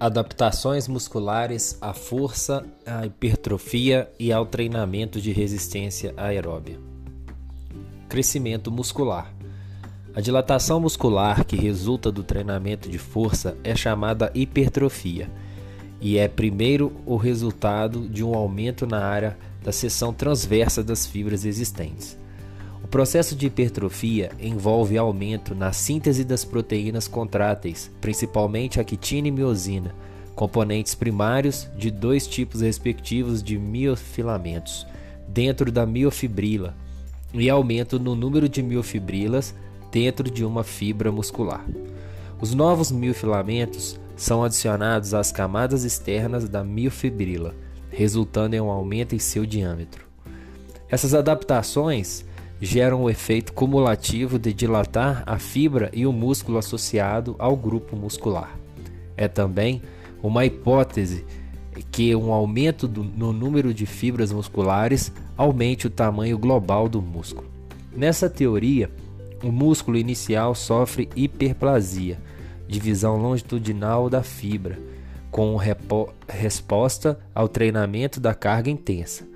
Adaptações musculares à força, à hipertrofia e ao treinamento de resistência aeróbia. Crescimento muscular. A dilatação muscular que resulta do treinamento de força é chamada hipertrofia e é primeiro o resultado de um aumento na área da seção transversa das fibras existentes. O processo de hipertrofia envolve aumento na síntese das proteínas contráteis, principalmente a quitina e miosina, componentes primários de dois tipos respectivos de miofilamentos, dentro da miofibrila, e aumento no número de miofibrilas dentro de uma fibra muscular. Os novos miofilamentos são adicionados às camadas externas da miofibrila, resultando em um aumento em seu diâmetro. Essas adaptações geram o efeito cumulativo de dilatar a fibra e o músculo associado ao grupo muscular. É também uma hipótese que um aumento do, no número de fibras musculares aumente o tamanho global do músculo. Nessa teoria, o músculo inicial sofre hiperplasia, divisão longitudinal da fibra, com resposta ao treinamento da carga intensa.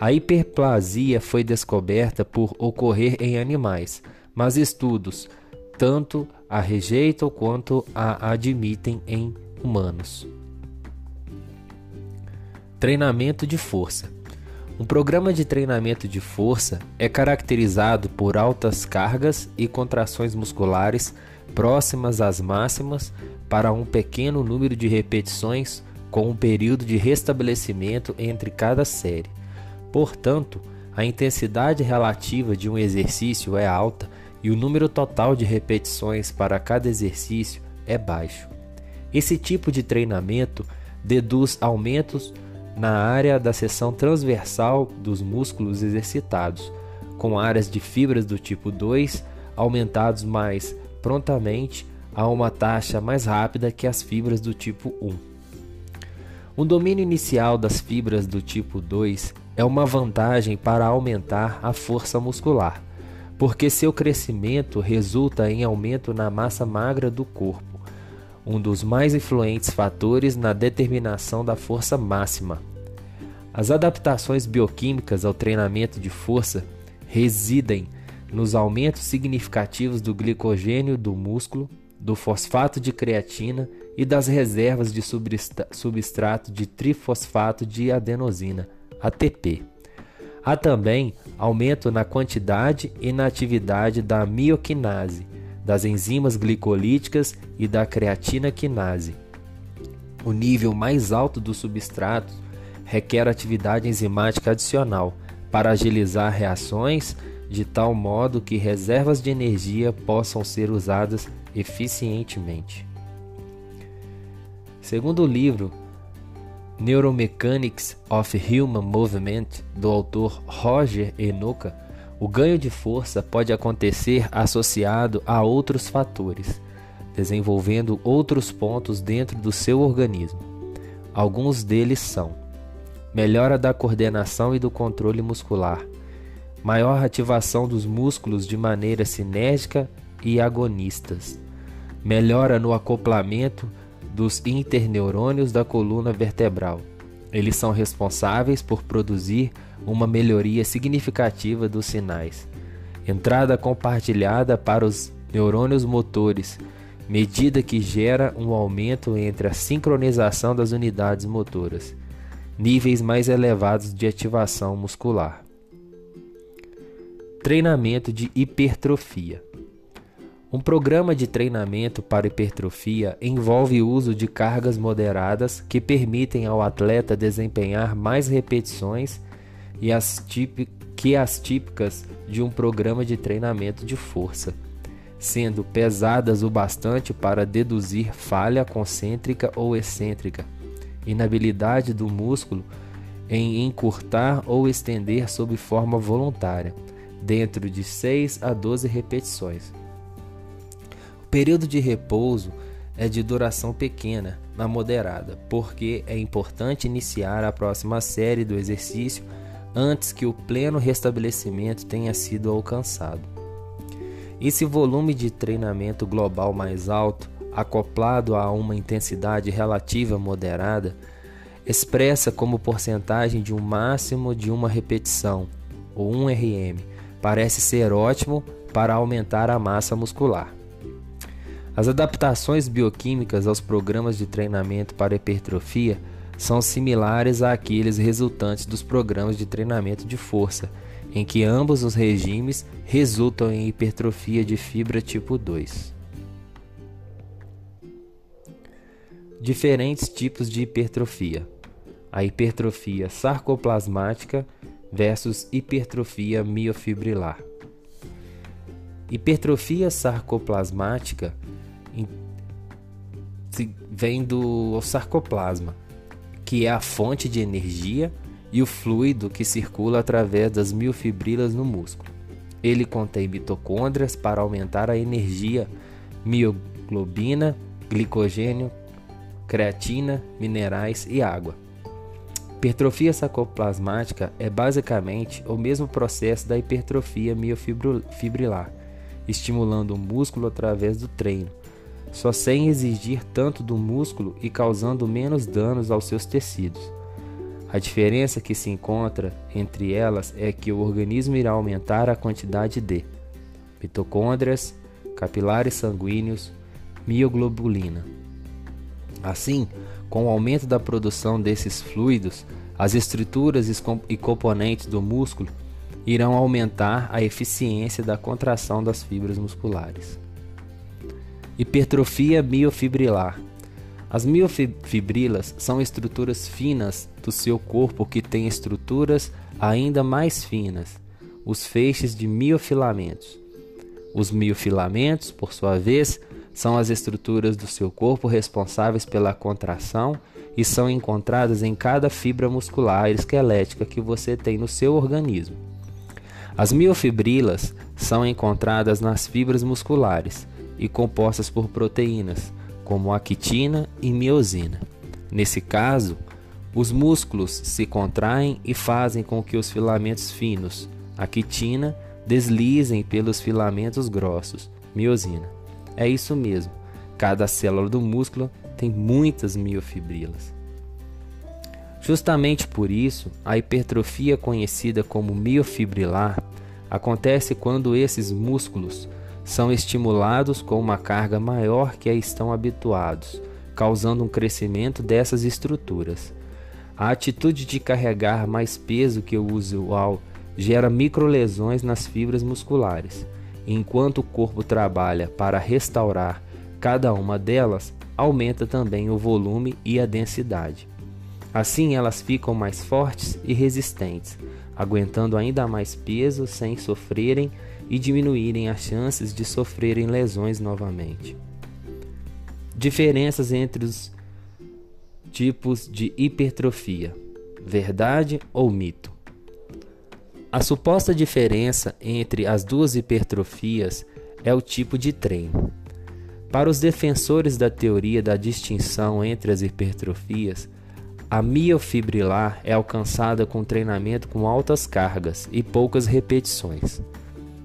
A hiperplasia foi descoberta por ocorrer em animais, mas estudos tanto a rejeitam quanto a admitem em humanos. Treinamento de força. Um programa de treinamento de força é caracterizado por altas cargas e contrações musculares próximas às máximas para um pequeno número de repetições com um período de restabelecimento entre cada série. Portanto, a intensidade relativa de um exercício é alta e o número total de repetições para cada exercício é baixo. Esse tipo de treinamento deduz aumentos na área da seção transversal dos músculos exercitados, com áreas de fibras do tipo 2 aumentados mais prontamente a uma taxa mais rápida que as fibras do tipo 1. Um domínio inicial das fibras do tipo 2 é uma vantagem para aumentar a força muscular, porque seu crescimento resulta em aumento na massa magra do corpo, um dos mais influentes fatores na determinação da força máxima. As adaptações bioquímicas ao treinamento de força residem nos aumentos significativos do glicogênio do músculo, do fosfato de creatina e das reservas de substrato de trifosfato de adenosina ATP. Há também aumento na quantidade e na atividade da mioquinase, das enzimas glicolíticas e da creatina quinase. O nível mais alto do substrato requer atividade enzimática adicional para agilizar reações de tal modo que reservas de energia possam ser usadas eficientemente. Segundo o livro Neuromechanics of Human Movement, do autor Roger Enoka, o ganho de força pode acontecer associado a outros fatores, desenvolvendo outros pontos dentro do seu organismo. Alguns deles são: melhora da coordenação e do controle muscular, maior ativação dos músculos de maneira sinérgica e agonistas, melhora no acoplamento dos interneurônios da coluna vertebral. Eles são responsáveis por produzir uma melhoria significativa dos sinais. Entrada compartilhada para os neurônios motores, medida que gera um aumento entre a sincronização das unidades motoras. Níveis mais elevados de ativação muscular. Treinamento de hipertrofia. Um programa de treinamento para hipertrofia envolve o uso de cargas moderadas que permitem ao atleta desempenhar mais repetições e as que as típicas de um programa de treinamento de força, sendo pesadas o bastante para deduzir falha concêntrica ou excêntrica, inabilidade do músculo em encurtar ou estender sob forma voluntária, dentro de 6 a 12 repetições período de repouso é de duração pequena, na moderada, porque é importante iniciar a próxima série do exercício antes que o pleno restabelecimento tenha sido alcançado. Esse volume de treinamento global mais alto acoplado a uma intensidade relativa moderada, expressa como porcentagem de um máximo de uma repetição, ou 1 RM, parece ser ótimo para aumentar a massa muscular. As adaptações bioquímicas aos programas de treinamento para hipertrofia são similares àqueles resultantes dos programas de treinamento de força, em que ambos os regimes resultam em hipertrofia de fibra tipo 2. Diferentes tipos de hipertrofia: a hipertrofia sarcoplasmática versus hipertrofia miofibrilar. Hipertrofia sarcoplasmática vem do sarcoplasma, que é a fonte de energia e o fluido que circula através das miofibrilas no músculo. Ele contém mitocôndrias para aumentar a energia, mioglobina, glicogênio, creatina, minerais e água. Hipertrofia sarcoplasmática é basicamente o mesmo processo da hipertrofia miofibrilar, estimulando o músculo através do treino, só sem exigir tanto do músculo e causando menos danos aos seus tecidos. A diferença que se encontra entre elas é que o organismo irá aumentar a quantidade de mitocôndrias, capilares sanguíneos, mioglobulina. Assim, com o aumento da produção desses fluidos, as estruturas e componentes do músculo irão aumentar a eficiência da contração das fibras musculares. Hipertrofia miofibrilar. As miofibrilas são estruturas finas do seu corpo que têm estruturas ainda mais finas, os feixes de miofilamentos. Os miofilamentos, por sua vez, são as estruturas do seu corpo responsáveis pela contração e são encontradas em cada fibra muscular esquelética que você tem no seu organismo. As miofibrilas são encontradas nas fibras musculares e compostas por proteínas, como a quitina e miosina. Nesse caso, os músculos se contraem e fazem com que os filamentos finos, a quitina, deslizem pelos filamentos grossos, miosina. É isso mesmo, cada célula do músculo tem muitas miofibrilas. Justamente por isso, a hipertrofia conhecida como miofibrilar acontece quando esses músculos são estimulados com uma carga maior que a estão habituados, causando um crescimento dessas estruturas. A atitude de carregar mais peso que o usual gera microlesões nas fibras musculares. Enquanto o corpo trabalha para restaurar cada uma delas, aumenta também o volume e a densidade. Assim, elas ficam mais fortes e resistentes, aguentando ainda mais peso sem sofrerem e diminuírem as chances de sofrerem lesões novamente. Diferenças entre os tipos de hipertrofia: verdade ou mito? A suposta diferença entre as duas hipertrofias é o tipo de treino. Para os defensores da teoria da distinção entre as hipertrofias, a miofibrilar é alcançada com treinamento com altas cargas e poucas repetições.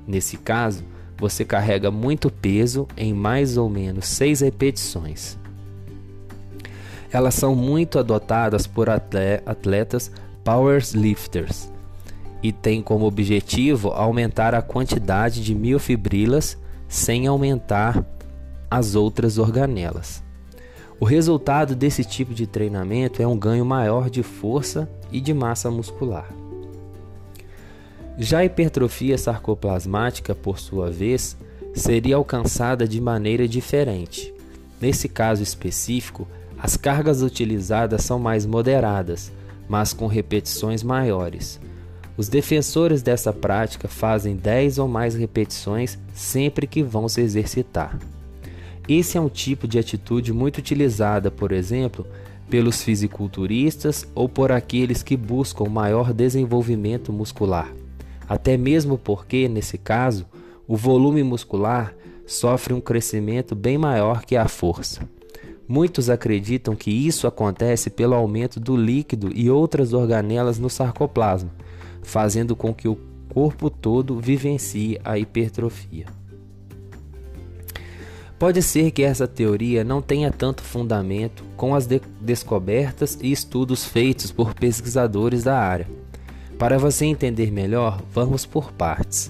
Nesse caso, você carrega muito peso em mais ou menos 6 repetições. Elas são muito adotadas por atletas powerlifters e têm como objetivo aumentar a quantidade de miofibrilas sem aumentar as outras organelas. O resultado desse tipo de treinamento é um ganho maior de força e de massa muscular. Já a hipertrofia sarcoplasmática, por sua vez, seria alcançada de maneira diferente. Nesse caso específico, as cargas utilizadas são mais moderadas, mas com repetições maiores. Os defensores dessa prática fazem 10 ou mais repetições sempre que vão se exercitar. Esse é um tipo de atitude muito utilizada, por exemplo, pelos fisiculturistas ou por aqueles que buscam maior desenvolvimento muscular até mesmo porque, nesse caso, o volume muscular sofre um crescimento bem maior que a força. Muitos acreditam que isso acontece pelo aumento do líquido e outras organelas no sarcoplasma, fazendo com que o corpo todo vivencie a hipertrofia. Pode ser que essa teoria não tenha tanto fundamento com as de descobertas e estudos feitos por pesquisadores da área. Para você entender melhor, vamos por partes.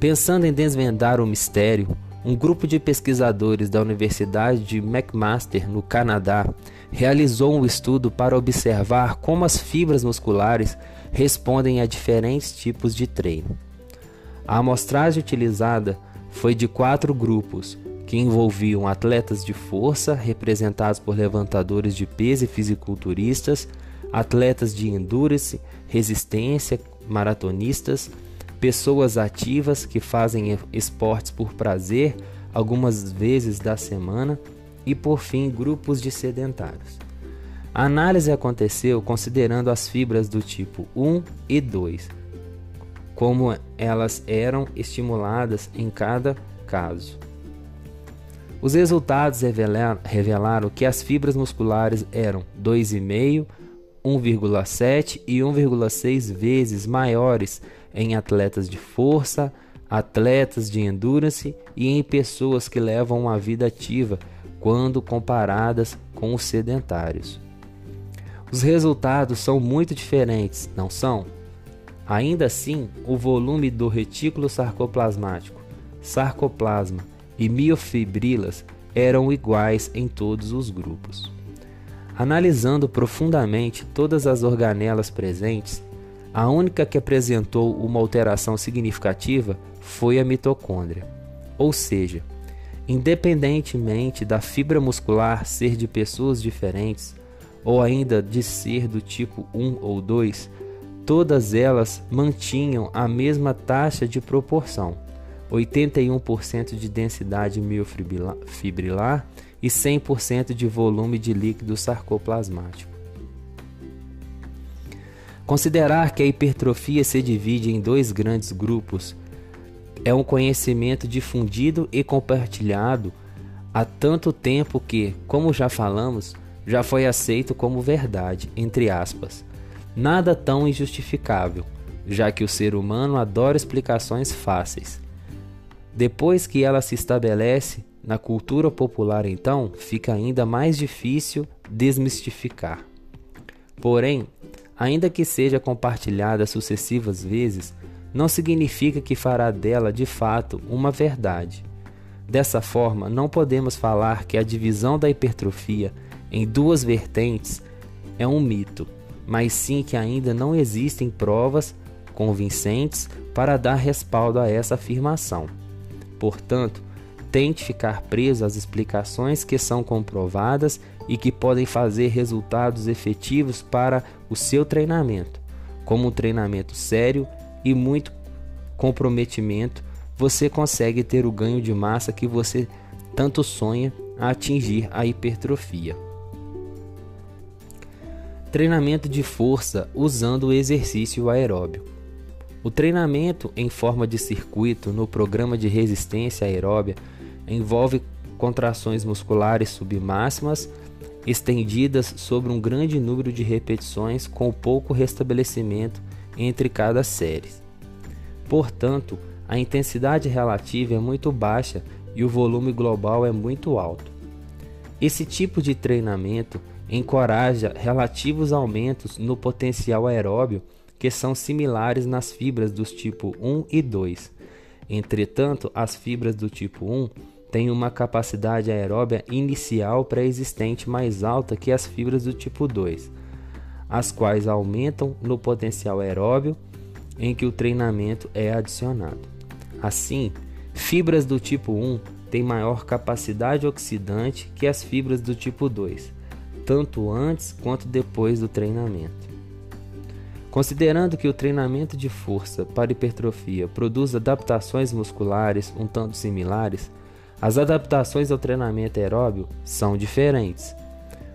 Pensando em desvendar o mistério, um grupo de pesquisadores da Universidade de McMaster, no Canadá, realizou um estudo para observar como as fibras musculares respondem a diferentes tipos de treino. A amostragem utilizada foi de quatro grupos, que envolviam atletas de força, representados por levantadores de peso e fisiculturistas, atletas de endurance, resistência, maratonistas, pessoas ativas que fazem esportes por prazer algumas vezes da semana e, por fim, grupos de sedentários. A análise aconteceu considerando as fibras do tipo 1 e 2, como elas eram estimuladas em cada caso. Os resultados revelaram que as fibras musculares eram 2,5, 1,7 e 1,6 vezes maiores em atletas de força, atletas de endurance e em pessoas que levam uma vida ativa quando comparadas com os sedentários. Os resultados são muito diferentes, não são? Ainda assim, o volume do retículo sarcoplasmático, sarcoplasma e miofibrilas eram iguais em todos os grupos. Analisando profundamente todas as organelas presentes, a única que apresentou uma alteração significativa foi a mitocôndria. Ou seja, independentemente da fibra muscular ser de pessoas diferentes, ou ainda de ser do tipo 1 ou 2, todas elas mantinham a mesma taxa de proporção 81% de densidade miofibrilar e 100% de volume de líquido sarcoplasmático. Considerar que a hipertrofia se divide em dois grandes grupos é um conhecimento difundido e compartilhado há tanto tempo que, como já falamos, já foi aceito como verdade, entre aspas. Nada tão injustificável, já que o ser humano adora explicações fáceis. Depois que ela se estabelece na cultura popular, então, fica ainda mais difícil desmistificar. Porém, ainda que seja compartilhada sucessivas vezes, não significa que fará dela de fato uma verdade. Dessa forma, não podemos falar que a divisão da hipertrofia em duas vertentes é um mito, mas sim que ainda não existem provas convincentes para dar respaldo a essa afirmação. Portanto, tente ficar preso às explicações que são comprovadas e que podem fazer resultados efetivos para o seu treinamento. Como um treinamento sério e muito comprometimento, você consegue ter o ganho de massa que você tanto sonha a atingir a hipertrofia. Treinamento de força usando o exercício aeróbio. O treinamento em forma de circuito no programa de resistência aeróbia envolve contrações musculares submáximas estendidas sobre um grande número de repetições com pouco restabelecimento entre cada série. Portanto, a intensidade relativa é muito baixa e o volume global é muito alto. Esse tipo de treinamento encoraja relativos aumentos no potencial aeróbio que são similares nas fibras dos tipo 1 e 2. Entretanto, as fibras do tipo 1 têm uma capacidade aeróbia inicial pré-existente mais alta que as fibras do tipo 2, as quais aumentam no potencial aeróbio em que o treinamento é adicionado. Assim, fibras do tipo 1 têm maior capacidade oxidante que as fibras do tipo 2, tanto antes quanto depois do treinamento. Considerando que o treinamento de força para hipertrofia produz adaptações musculares um tanto similares, as adaptações ao treinamento aeróbio são diferentes.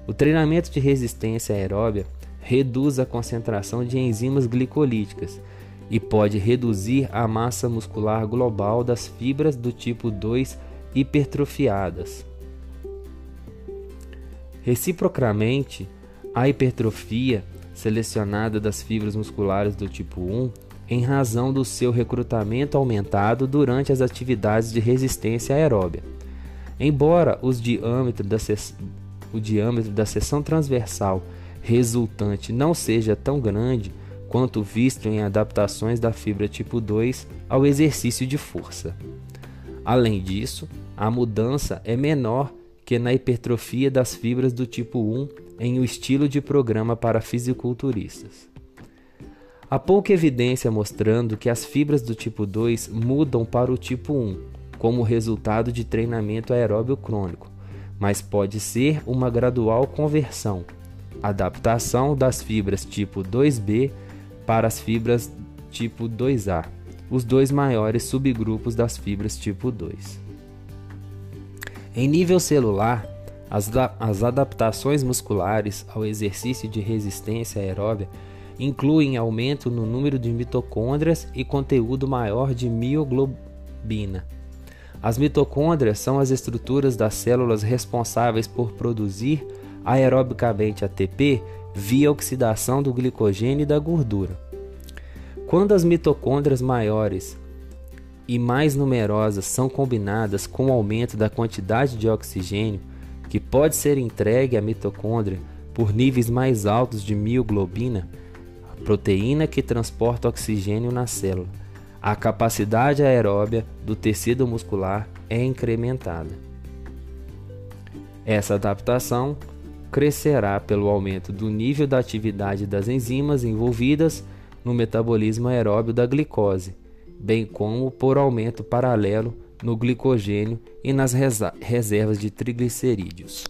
O treinamento de resistência aeróbia reduz a concentração de enzimas glicolíticas e pode reduzir a massa muscular global das fibras do tipo 2 hipertrofiadas. Reciprocamente, a hipertrofia selecionada das fibras musculares do tipo 1 em razão do seu recrutamento aumentado durante as atividades de resistência aeróbia. Embora diâmetro o diâmetro da seção transversal resultante não seja tão grande quanto visto em adaptações da fibra tipo 2 ao exercício de força. Além disso, a mudança é menor que na hipertrofia das fibras do tipo 1 em um estilo de programa para fisiculturistas. Há pouca evidência mostrando que as fibras do tipo 2 mudam para o tipo 1 como resultado de treinamento aeróbio crônico, mas pode ser uma gradual conversão, adaptação das fibras tipo 2B para as fibras tipo 2A, os dois maiores subgrupos das fibras tipo 2. Em nível celular, as, as adaptações musculares ao exercício de resistência aeróbia incluem aumento no número de mitocôndrias e conteúdo maior de mioglobina. As mitocôndrias são as estruturas das células responsáveis por produzir aerobicamente ATP via oxidação do glicogênio e da gordura. Quando as mitocôndrias maiores e mais numerosas são combinadas com o aumento da quantidade de oxigênio que pode ser entregue à mitocôndria por níveis mais altos de mioglobina, proteína que transporta oxigênio na célula, a capacidade aeróbia do tecido muscular é incrementada. Essa adaptação crescerá pelo aumento do nível da atividade das enzimas envolvidas no metabolismo aeróbio da glicose bem como por aumento paralelo no glicogênio e nas reservas de triglicerídeos.